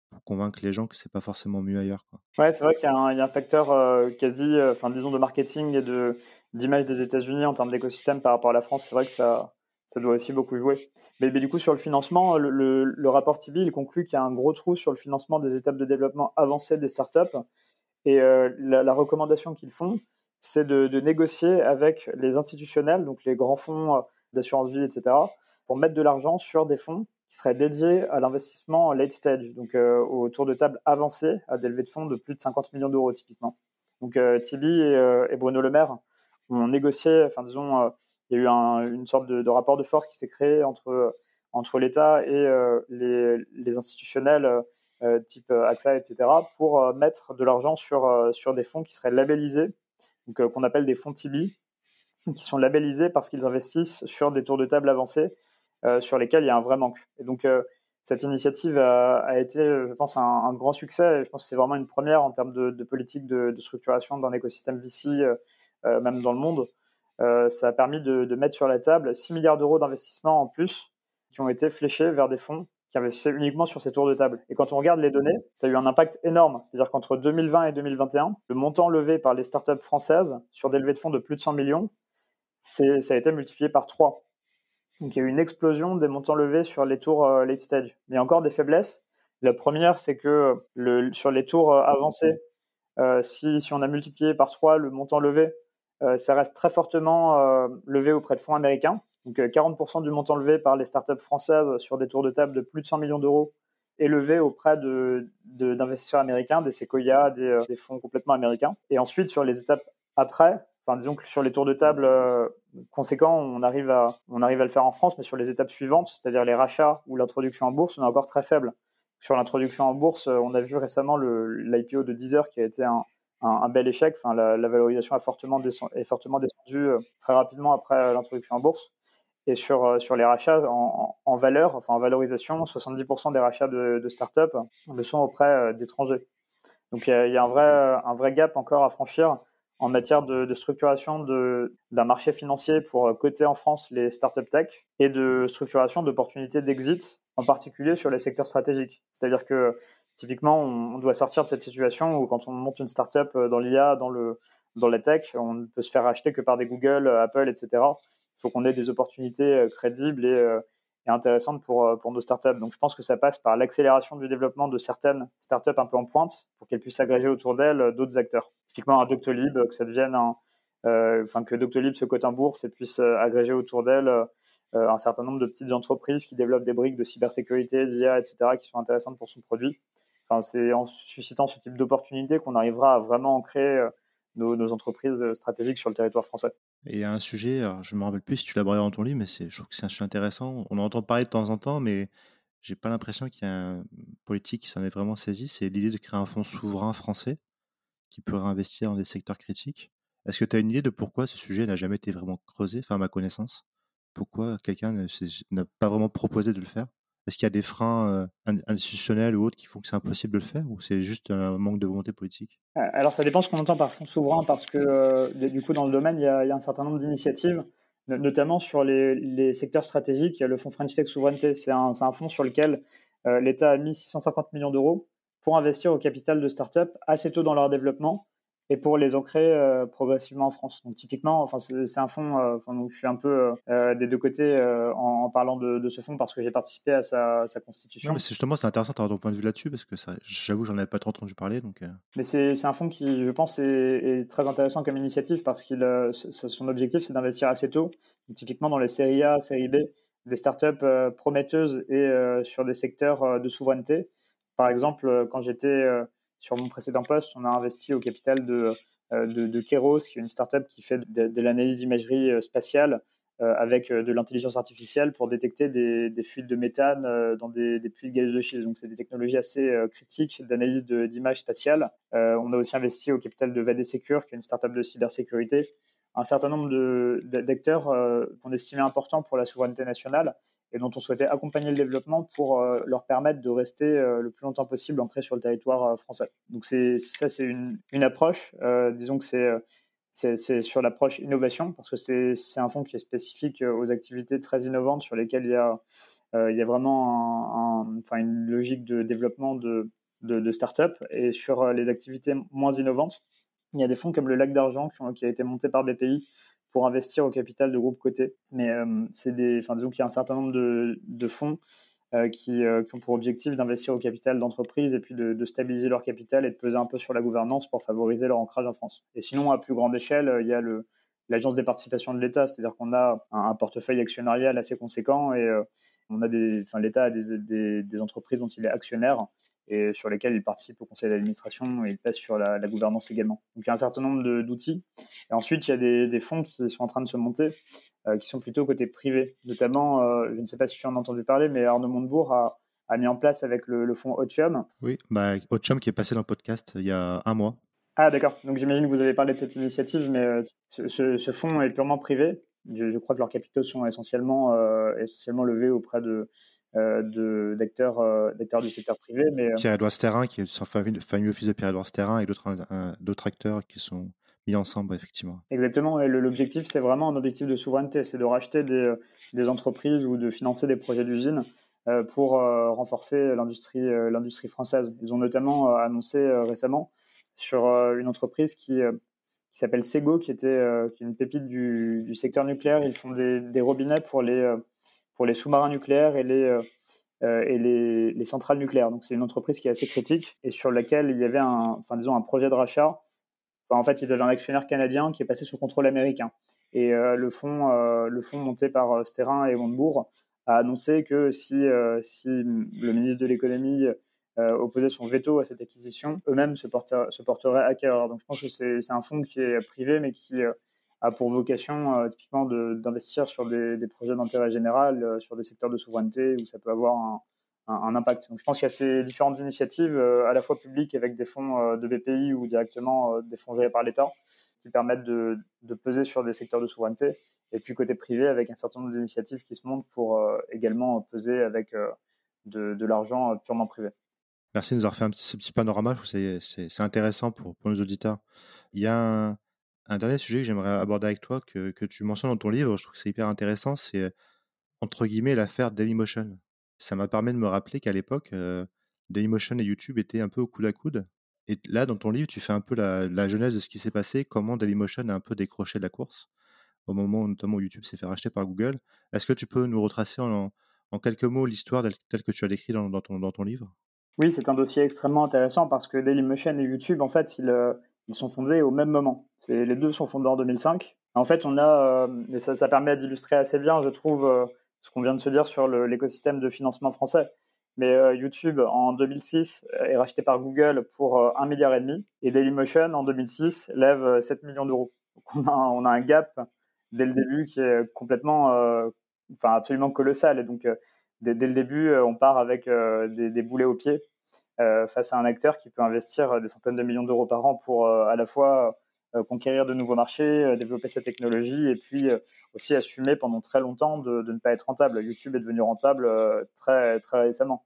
pour convaincre les gens que c'est pas forcément mieux ailleurs. Quoi.
Ouais, c'est vrai qu'il y, a un facteur quasi, enfin disons de marketing et de d'image des États-Unis en termes d'écosystème par rapport à la France. C'est vrai que ça ça doit aussi beaucoup jouer. Mais, du coup, sur le financement, le, rapport TIBI, il conclut qu'il y a un gros trou sur le financement des étapes de développement avancées des startups et euh, la, recommandation qu'ils font, c'est de, négocier avec les institutionnels, donc les grands fonds euh, d'assurance vie, etc., pour mettre de l'argent sur des fonds qui seraient dédiés à l'investissement late stage, donc euh, au tour de table avancé, à des levées de fonds de plus de 50 millions d'euros typiquement. Donc Tibi et, Bruno Le Maire ont négocié, enfin disons, il y a eu une sorte de, rapport de force qui s'est créé entre, entre l'État et les, les, institutionnels euh, type euh, AXA, etc., pour euh, mettre de l'argent sur, sur des fonds qui seraient labellisés, donc qu'on appelle des fonds Tibi, qui sont labellisés parce qu'ils investissent sur des tours de table avancés sur lesquels il y a un vrai manque. Et donc, cette initiative a, été, je pense, un, grand succès. je pense que c'est vraiment une première en termes de, politique de, structuration d'un écosystème VC, même dans le monde. ça a permis de, de, mettre sur la table 6 milliards d'euros d'investissement en plus qui ont été fléchés vers des fonds qui investissait uniquement sur ces tours de table. Et quand on regarde les données, ça a eu un impact énorme. C'est-à-dire qu'entre 2020 et 2021, le montant levé par les startups françaises sur des levées de fonds de plus de 100 millions, ça a été multiplié par 3. Donc il y a eu une explosion des montants levés sur les tours euh, late stage. Mais il y a encore des faiblesses. La première, c'est que sur les tours euh, avancés, euh, si, on a multiplié par 3 le montant levé, ça reste très fortement levé auprès de fonds américains. Donc 40% euh, du montant levé par les startups françaises sur des tours de table de plus de 100 millions d'euros est levé auprès d'investisseurs américains, des Sequoia, des, des, fonds complètement américains. Et ensuite, sur les étapes après, enfin disons que sur les tours de table conséquents, on arrive à on arrive à le faire en France, mais sur les étapes suivantes, c'est-à-dire les rachats ou l'introduction en bourse, on est encore très faible. Sur l'introduction en bourse, on a vu récemment l'IPO de Deezer qui a été un, un, bel échec. Enfin, la, valorisation a fortement est fortement descendu très rapidement après l'introduction en bourse. Et sur, euh, sur les rachats en, valeur, enfin en valorisation, 70% des rachats de, de start-up le sont auprès euh, d'étrangers. Donc il y, a, un, vrai, un vrai gap encore à franchir en matière de, structuration d'un marché financier pour euh, coter en France les start-up tech et de structuration d'opportunités d'exit, en particulier sur les secteurs stratégiques. C'est-à-dire que typiquement, on, doit sortir de cette situation où quand on monte une start-up dans l'IA, dans, dans la tech, on ne peut se faire racheter que par des Google, Apple, etc. Il faut qu'on ait des opportunités euh, crédibles euh, et, intéressantes pour, euh, pour nos startups. Donc, je pense que ça passe par l'accélération du développement de certaines startups un peu en pointe pour qu'elles puissent agréger autour d'elles d'autres acteurs. Typiquement, un Doctolib, que ça devienne un, enfin, que Doctolib se cote en bourse et puisse agréger autour d'elle un certain nombre de petites entreprises qui développent des briques de cybersécurité, d'IA, etc., qui sont intéressantes pour son produit. Enfin, c'est en suscitant ce type d'opportunités qu'on arrivera à vraiment ancrer nos, entreprises stratégiques sur le territoire français.
Et il y a un sujet, je ne me rappelle plus si tu abordé dans ton livre, mais je trouve que c'est un sujet intéressant. On en entend parler de temps en temps, mais j'ai pas l'impression qu'il y a un politique qui s'en est vraiment saisi. C'est l'idée de créer un fonds souverain français qui pourrait investir dans des secteurs critiques. Est-ce que tu as une idée de pourquoi ce sujet n'a jamais été vraiment creusé, enfin à ma connaissance? Pourquoi quelqu'un n'a pas vraiment proposé de le faire? Est-ce qu'il y a des freins euh, institutionnels ou autres qui font que c'est impossible de le faire ou c'est juste un manque de volonté politique?
Euh, Alors ça dépend ce qu'on entend par fonds souverain parce que euh, du coup dans le domaine il y a, un certain nombre d'initiatives, notamment sur les, secteurs stratégiques. Il y a le fonds French Tech Souveraineté, c'est un, un, fonds sur lequel l'État a mis 650 millions d'euros pour investir au capital de start-up assez tôt dans leur développement et pour les ancrer euh, progressivement en France. Donc typiquement, enfin c'est un fonds. Euh, enfin, donc, je suis un peu euh, des deux côtés en, parlant de, ce fonds parce que j'ai participé à sa, constitution.
mais justement, c'est intéressant d'avoir ton point de vue là-dessus parce que j'avoue, j'en avais pas trop entendu parler. Donc.
Mais c'est un fonds qui, je pense, est, très intéressant comme initiative parce qu'il son objectif, c'est d'investir assez tôt, typiquement dans les séries A, séries B, des startups prometteuses et sur des secteurs de souveraineté. Par exemple, quand j'étais sur mon précédent poste, on a investi au capital de, euh, de, Keros, qui est une startup qui fait de, l'analyse d'imagerie euh, spatiale euh, avec de l'intelligence artificielle pour détecter des, fuites de méthane dans des, puits de gaz de schiste. Donc, c'est des technologies assez critiques d'analyse d'images spatiales. on a aussi investi au capital de VD Secure, qui est une startup de cybersécurité. Un certain nombre d'acteurs qu'on estimait importants pour la souveraineté nationale et dont on souhaitait accompagner le développement pour euh, leur permettre de rester euh, le plus longtemps possible ancrés sur le territoire euh, français. Donc ça, c'est une, approche. disons que c'est sur l'approche innovation, parce que c'est un fonds qui est spécifique aux activités très innovantes sur lesquelles il y a, il y a vraiment enfin une logique de développement de, de, de start-up. Et sur les activités moins innovantes, il y a des fonds comme le Lac d'Argent qui, qui, a été monté par BPI, pour investir au capital de groupes cotés. Mais euh, c'est des, enfin, disons qu'il y a un certain nombre de, fonds euh, qui, euh, qui, ont pour objectif d'investir au capital d'entreprises et puis de, stabiliser leur capital et de peser un peu sur la gouvernance pour favoriser leur ancrage en France. Et sinon, à plus grande échelle, il y a l'agence des participations de l'État, c'est-à-dire qu'on a un, portefeuille actionnarial assez conséquent et on a des, enfin, l'État a des, entreprises dont il est actionnaire et sur lesquels il participe au conseil d'administration et il pèse sur la, gouvernance également. Donc il y a un certain nombre d'outils. Et ensuite, il y a des, des, fonds qui sont en train de se monter, euh, qui sont plutôt côté privé. Notamment, euh, je ne sais pas si tu en as entendu parler, mais Arnaud Montebourg a, a mis en place avec le, fonds Otium.
Oui, bah, Otium qui est passé dans le podcast il y a un mois.
Ah d'accord, donc j'imagine que vous avez parlé de cette initiative, mais euh, ce, ce, fonds est purement privé. Je, je, crois que leurs capitaux sont essentiellement, essentiellement levés auprès de, euh, d'acteurs euh, d'acteurs du secteur privé. Mais,
euh, Pierre-Edouard Sterrin, qui est son fameux office de Pierre-Edouard Sterrin, et d'autres acteurs qui sont mis ensemble, effectivement.
Exactement, et l'objectif, c'est vraiment un objectif de souveraineté, c'est de racheter des, des, entreprises ou de financer des projets d'usine pour renforcer l'industrie l'industrie française. Ils ont notamment annoncé récemment sur une entreprise qui, qui s'appelle Sego, qui, était, qui est une pépite du, du, secteur nucléaire. Ils font des, des robinets pour les pour les sous-marins nucléaires et les, euh, euh, et les, les, centrales nucléaires. Donc c'est une entreprise qui est assez critique et sur laquelle il y avait un, enfin, disons un projet de rachat. Enfin, en fait, il y avait un actionnaire canadien qui est passé sous contrôle américain. Et euh, le fonds, le fonds monté par Sterrin et Montebourg a annoncé que si, si le ministre de l'économie opposait son veto à cette acquisition, eux-mêmes se, se porteraient acquéreurs. Donc je pense que c'est un fonds qui est privé, mais qui, a pour vocation typiquement d'investir sur des, des projets d'intérêt général, sur des secteurs de souveraineté où ça peut avoir un, un, impact. Donc, je pense qu'il y a ces différentes initiatives, à la fois publiques avec des fonds de BPI ou directement des fonds gérés par l'État, qui permettent de, de, peser sur des secteurs de souveraineté. Et puis côté privé, avec un certain nombre d'initiatives qui se montent pour également peser avec de, de l'argent purement privé.
Merci de nous avoir fait ce petit panorama. C'est intéressant pour, pour, nos auditeurs. Il y a un, dernier sujet que j'aimerais aborder avec toi, que, tu mentionnes dans ton livre. Je trouve que c'est hyper intéressant. C'est, entre guillemets, l'affaire Dailymotion. Ça m'a permis de me rappeler qu'à l'époque, euh, Dailymotion et YouTube étaient un peu au coude à coude. Et là, dans ton livre, tu fais un peu la, genèse de ce qui s'est passé, comment Dailymotion a un peu décroché de la course, au moment où, notamment YouTube s'est fait racheter par Google. Est-ce que tu peux nous retracer en, quelques mots l'histoire telle que tu as décrit dans, dans, ton, dans ton livre?
Oui, c'est un dossier extrêmement intéressant parce que Dailymotion et YouTube, en fait, ils, euh, ils sont fondés au même moment. Les deux sont fondés en 2005. En fait, on a, euh, et ça, ça permet d'illustrer assez bien, je trouve, euh, ce qu'on vient de se dire sur l'écosystème de financement français. Mais YouTube, en 2006, est racheté par Google pour un milliard et Dailymotion, en 2006, lève 7 millions d'euros. Donc on a, on a, un gap dès le début qui est complètement, enfin absolument colossal. Et donc, dès, le début, euh, on part avec euh, des, boulets aux pieds euh, face à un acteur qui peut investir des centaines de millions d'euros par an pour à la fois conquérir de nouveaux marchés, développer sa technologie et puis aussi assumer pendant très longtemps de, ne pas être rentable. YouTube est devenu rentable très, très récemment.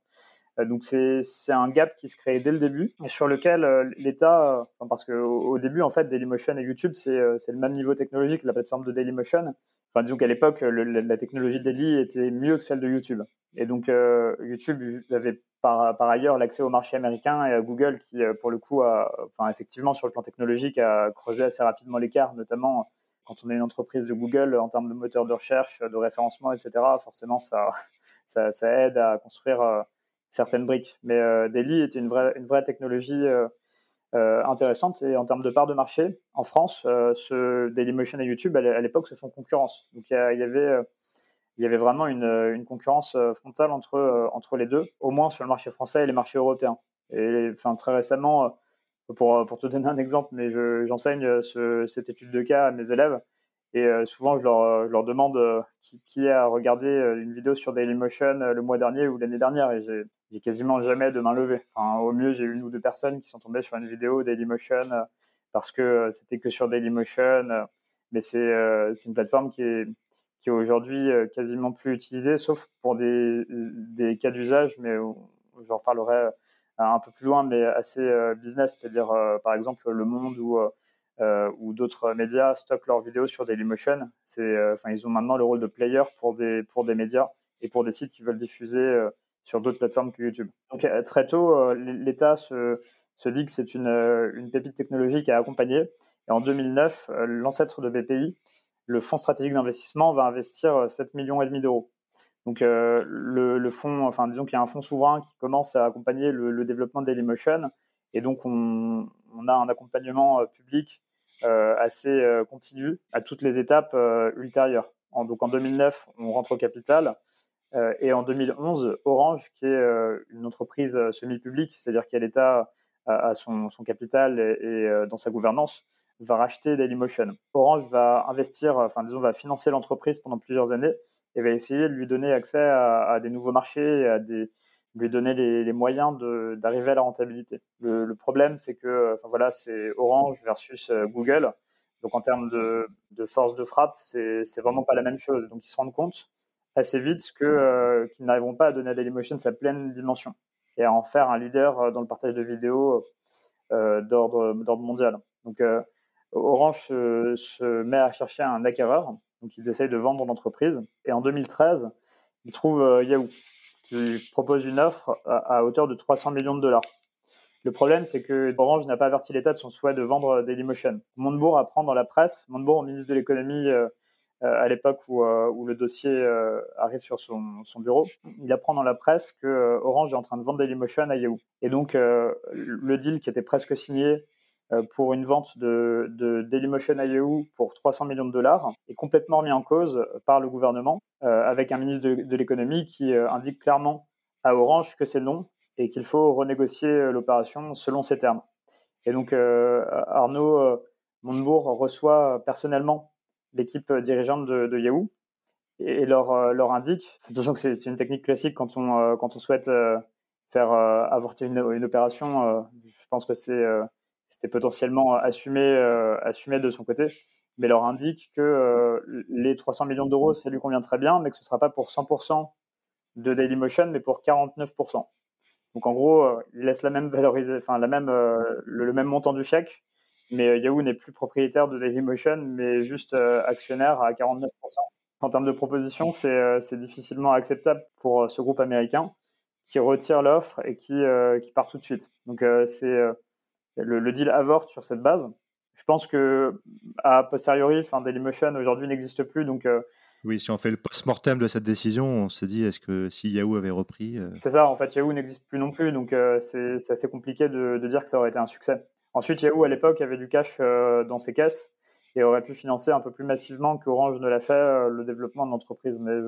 Donc c'est un gap qui se crée dès le début et sur lequel l'État, parce qu'au au début en fait Dailymotion et YouTube c'est le même niveau technologique, la plateforme de Dailymotion. Enfin disons qu'à l'époque la technologie de Daily était mieux que celle de YouTube. Et donc, euh, YouTube avait par, par ailleurs l'accès au marché américain et à Google qui, euh, pour le coup, a, enfin, effectivement, sur le plan technologique, a creusé assez rapidement l'écart, notamment quand on est une entreprise de Google en termes de moteur de recherche, de référencement, etc. Forcément, ça, ça, ça aide à construire euh, certaines briques. Mais euh, Daily était une vraie, une vraie technologie euh, intéressante et en termes de part de marché, en France, ce Dailymotion et YouTube, à l'époque, se font concurrence. Donc, il y, avait il y avait vraiment une, une, concurrence euh, frontale entre, euh, entre les deux, au moins sur le marché français et les marchés européens. Et enfin, très récemment, euh, pour, pour te donner un exemple, mais j'enseigne cette étude de cas à mes élèves. Et souvent, je leur, leur demande qui, qui, a regardé une vidéo sur Dailymotion le mois dernier ou l'année dernière. Et j'ai quasiment jamais de main levée. Au mieux, j'ai une ou deux personnes qui sont tombées sur une vidéo Dailymotion parce que c'était que sur Dailymotion. Mais c'est une plateforme qui est, aujourd'hui euh, quasiment plus utilisé, sauf pour des, cas d'usage, mais j'en reparlerai euh, un peu plus loin, mais assez euh, business, c'est-à-dire par exemple Le Monde ou, ou d'autres médias stockent leurs vidéos sur Dailymotion. Enfin, ils ont maintenant le rôle de player pour des, pour des médias et pour des sites qui veulent diffuser sur d'autres plateformes que YouTube. Donc très tôt, l'État se, se dit que c'est une, une pépite technologique à accompagner. Et en 2009, l'ancêtre de BPI, le fonds stratégique d'investissement va investir 7 euh, millions d'euros. Donc euh, le, fonds, enfin disons qu'il y a un fonds souverain qui commence à accompagner le, développement de Dailymotion, et donc on, a un accompagnement euh, public assez continu à toutes les étapes ultérieures. donc en 2009, on rentre au capital, et en 2011, Orange, qui est une entreprise semi-publique, c'est-à-dire a l'État à, son, capital et dans sa gouvernance, va racheter Dailymotion. Orange va investir, enfin disons, va financer l'entreprise pendant plusieurs années et va essayer de lui donner accès à, des nouveaux marchés, à des, lui donner les, moyens d'arriver à la rentabilité. Le, problème, c'est que, enfin voilà, c'est Orange versus euh, Google. Donc en termes de, force de frappe, c'est vraiment pas la même chose. Donc ils se rendent compte assez vite euh, qu'ils n'arriveront pas à donner à Dailymotion sa pleine dimension et à en faire un leader euh, dans le partage de vidéos d'ordre mondial. Donc Orange se, met à chercher un acquéreur, donc ils essayent de vendre l'entreprise. Et en 2013, ils trouvent Yahoo, qui propose une offre à, hauteur de 300 millions de dollars. Le problème, c'est que Orange n'a pas averti l'État de son souhait de vendre Dailymotion. Montebourg apprend dans la presse, Montebourg, ministre de l'économie euh, euh, à l'époque où, le dossier arrive sur son, bureau, il apprend dans la presse que Orange est en train de vendre Dailymotion à Yahoo. Et donc, le deal qui était presque signé euh, pour une vente de, de Dailymotion IEU pour 300 millions de dollars est complètement mis en cause par le gouvernement, euh, avec un ministre de, l'économie qui euh, indique clairement à Orange que c'est non et qu'il faut renégocier l'opération selon ces termes. Et donc Arnaud Montebourg reçoit personnellement l'équipe dirigeante de, Yahoo et, leur, leur indique, attention que c'est une technique classique quand on, quand on souhaite faire avorter une, une opération, je pense que c'était potentiellement assumé, assumé de son côté mais leur indique que euh, les 300 millions d'euros, ça lui convient très bien, mais que ce ne sera pas pour 100% de Dailymotion, mais pour 49%. Donc en gros, euh, il laisse la même valorisée, enfin la même, euh, le, même montant du chèque, mais Yahoo n'est plus propriétaire de Dailymotion, mais juste actionnaire à 49%. En termes de proposition, c'est difficilement acceptable pour ce groupe américain qui retire l'offre et qui, qui part tout de suite. Donc c'est le, le deal avorte sur cette base je pense que a posteriori, enfin, Dailymotion aujourd'hui n'existe plus, donc. Euh,
oui, si on fait le post-mortem de cette décision, on se dit est-ce que si Yahoo avait repris euh,
C'est ça, en fait, Yahoo n'existe plus non plus, donc euh, c'est assez compliqué de, dire que ça aurait été un succès. Ensuite, Yahoo à l'époque avait du cash dans ses caisses et aurait pu financer un peu plus massivement qu'Orange ne l'a fait le développement de l'entreprise. Mais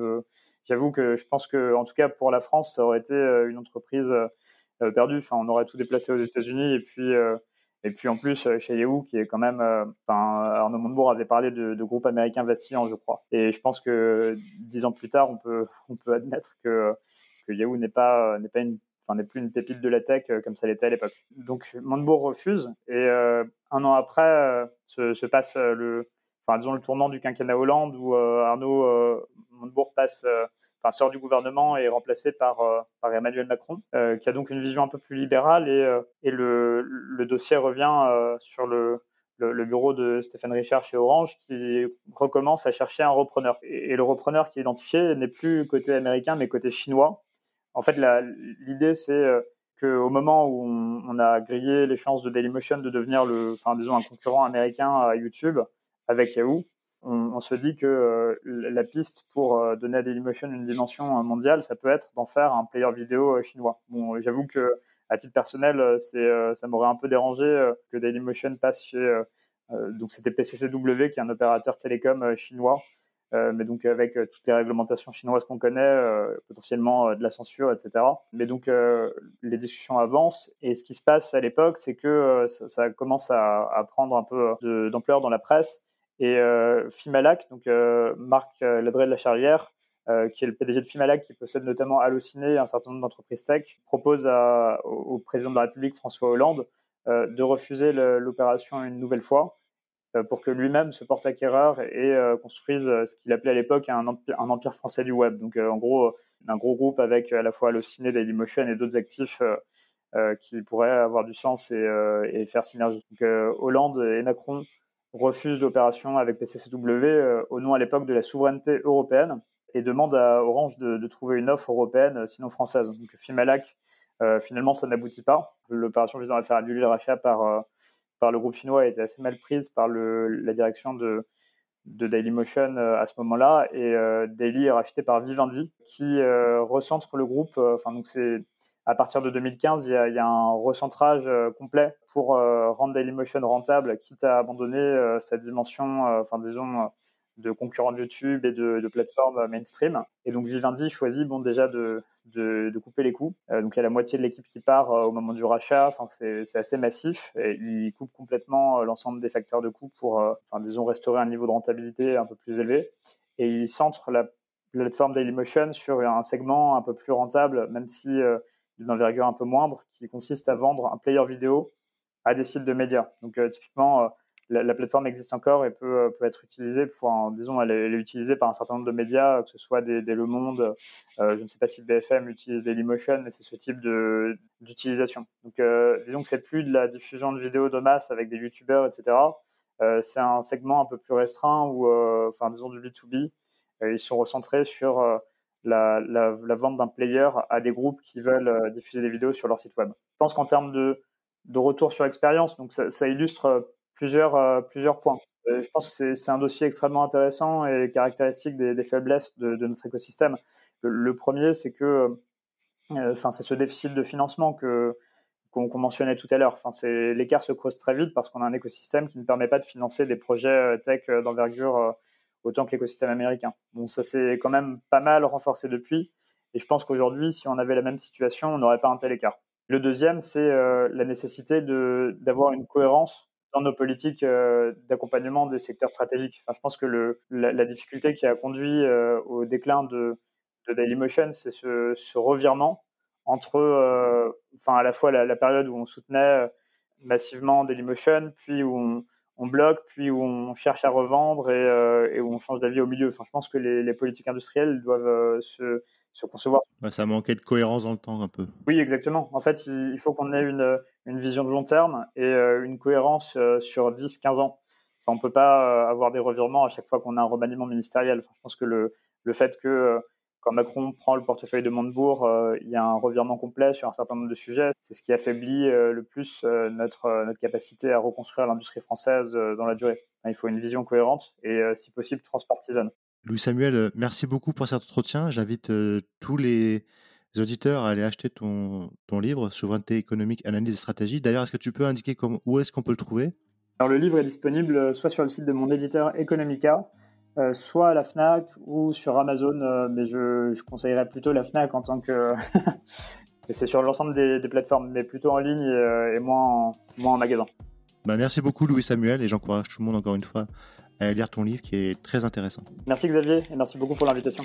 j'avoue que je pense que, en tout cas pour la France, ça aurait été une entreprise perdue. Enfin, on aurait tout déplacé aux États-Unis et puis et puis en plus, euh, chez Yahoo, qui est quand même, euh, Arnaud Montebourg avait parlé de, groupe américain vacillant, je crois. Et je pense que dix ans plus tard, on peut, on peut admettre que, que Yahoo n'est pas, n'est pas une, enfin, n'est plus une pépite de la tech euh, comme ça l'était à l'époque. Donc Montebourg refuse et un an après se, passe le, enfin disons le tournant du quinquennat Hollande où Arnaud Montebourg passe enfin, sort du gouvernement et est remplacé par, euh, Emmanuel Macron, euh, qui a donc une vision un peu plus libérale et, euh, le, dossier revient sur le, bureau de Stéphane Richard chez Orange qui recommence à chercher un repreneur. Et, le repreneur qui est identifié n'est plus côté américain mais côté chinois. En fait, l'idée c'est qu'au moment où on, a grillé les chances de Dailymotion de devenir enfin, disons, un concurrent américain à YouTube avec Yahoo, on, se dit que euh, la piste pour euh, donner à Dailymotion une dimension euh, mondiale, ça peut être d'en faire un player vidéo chinois. Bon, j'avoue que à titre personnel, c'est, ça m'aurait un peu dérangé que Dailymotion passe chez donc c'était PCCW qui est un opérateur télécom chinois, mais donc avec toutes les réglementations chinoises qu'on connaît, potentiellement de la censure, etc. Mais donc les discussions avancent et ce qui se passe à l'époque, c'est que ça, commence à, à, prendre un peu d'ampleur dans la presse et euh, Fimalac, donc euh, Marc euh, Ladré de la Charrière, qui est le PDG de Fimalac, qui possède notamment Allociné et un certain nombre d'entreprises tech, propose au, président de la République, François Hollande, de refuser l'opération une nouvelle fois pour que lui-même se porte acquéreur et construise ce qu'il appelait à l'époque un, empire, français du web. Donc en gros, un gros groupe avec à la fois Allociné, Dailymotion et d'autres actifs qui pourraient avoir du sens et, et faire synergie. Donc Hollande et Macron refuse l'opération avec PCCW euh, au nom à l'époque de la souveraineté européenne et demande à Orange de, trouver une offre européenne, euh, sinon française. Donc Fimalac, euh, finalement, ça n'aboutit pas. L'opération visant à faire annuler le par, par le groupe chinois a été assez mal prise par le, la direction de, de Dailymotion à ce moment-là. Et Daily est racheté par Vivendi, qui recentre le groupe. Enfin, donc c'est à partir de 2015, il y a, un recentrage euh, complet pour euh, rendre Dailymotion rentable, quitte à abandonner euh, sa dimension, enfin disons, de concurrent de YouTube et de, plateformes mainstream. Et donc Vivendi choisit bon déjà de, de, couper les coûts. donc il y a la moitié de l'équipe qui part au moment du rachat. Enfin c'est assez massif. Et il coupe complètement l'ensemble des facteurs de coûts pour, enfin disons, restaurer un niveau de rentabilité un peu plus élevé. Et il centre la plateforme Dailymotion sur un segment un peu plus rentable, même si d'une envergure un peu moindre, qui consiste à vendre un player vidéo à des sites de médias. Donc euh, typiquement, euh, la, plateforme existe encore et peut, euh, être utilisée pour, disons, elle est, utilisée par un certain nombre de médias, que ce soit des, Le Monde, je ne sais pas si BFM utilise Dailymotion, mais c'est ce type d'utilisation. Donc disons que c'est plus de la diffusion de vidéos de masse avec des youtubeurs, etc. c'est un segment un peu plus restreint où, enfin disons du B2B, ils sont recentrés sur la, vente d'un player à des groupes qui veulent euh, diffuser des vidéos sur leur site web. Je pense qu'en termes de, de, retour sur expérience, donc ça, illustre euh, plusieurs, euh, plusieurs points. je pense que c'est un dossier extrêmement intéressant et caractéristique des, faiblesses de, notre écosystème. Le, premier, c'est que enfin, c'est ce déficit de financement que qu'on mentionnait tout à l'heure. Enfin, l'écart se creuse très vite parce qu'on a un écosystème qui ne permet pas de financer des projets tech d'envergure autant que l'écosystème américain. Bon, ça s'est quand même pas mal renforcé depuis. Et je pense qu'aujourd'hui, si on avait la même situation, on n'aurait pas un tel écart. Le deuxième, c'est euh, la nécessité d'avoir une cohérence dans nos politiques d'accompagnement des secteurs stratégiques. Enfin, je pense que le, la, difficulté qui a conduit au déclin de, de Dailymotion, c'est ce, ce, revirement entre, enfin, à la fois la, la, période où on soutenait massivement Dailymotion, puis où on, on bloque, puis où on cherche à revendre et, et où on change d'avis au milieu. Enfin, je pense que les, les politiques industrielles doivent se se concevoir.
ça manquait de cohérence dans le temps un peu.
Oui, exactement. En fait, il faut qu'on ait une, une, vision de long terme et euh, une cohérence euh, sur 10-15 ans. on ne peut pas euh, avoir des revirements à chaque fois qu'on a un remaniement ministériel. Je pense que le, le fait que quand Macron prend le portefeuille de Montebourg, il y a un revirement complet sur un certain nombre de sujets. C'est ce qui affaiblit le plus notre, notre capacité à reconstruire l'industrie française dans la durée. Il faut une vision cohérente et, si possible, transpartisane.
Louis Samuel, merci beaucoup pour cet entretien. J'invite tous les auditeurs à aller acheter ton, ton livre, Souveraineté économique, analyse et stratégie. D'ailleurs, est-ce que tu peux indiquer où est-ce qu'on peut le trouver?
Alors, le livre est disponible euh, soit sur le site de mon éditeur Economica, soit à la FNAC ou sur Amazon, mais je, conseillerais plutôt la FNAC en tant que... c'est sur l'ensemble des, plateformes, mais plutôt en ligne et, moins, en, moins en magasin.
Bah, merci beaucoup Louis Samuel et j'encourage tout le monde encore une fois à lire ton livre qui est très intéressant.
Merci Xavier et merci beaucoup pour l'invitation.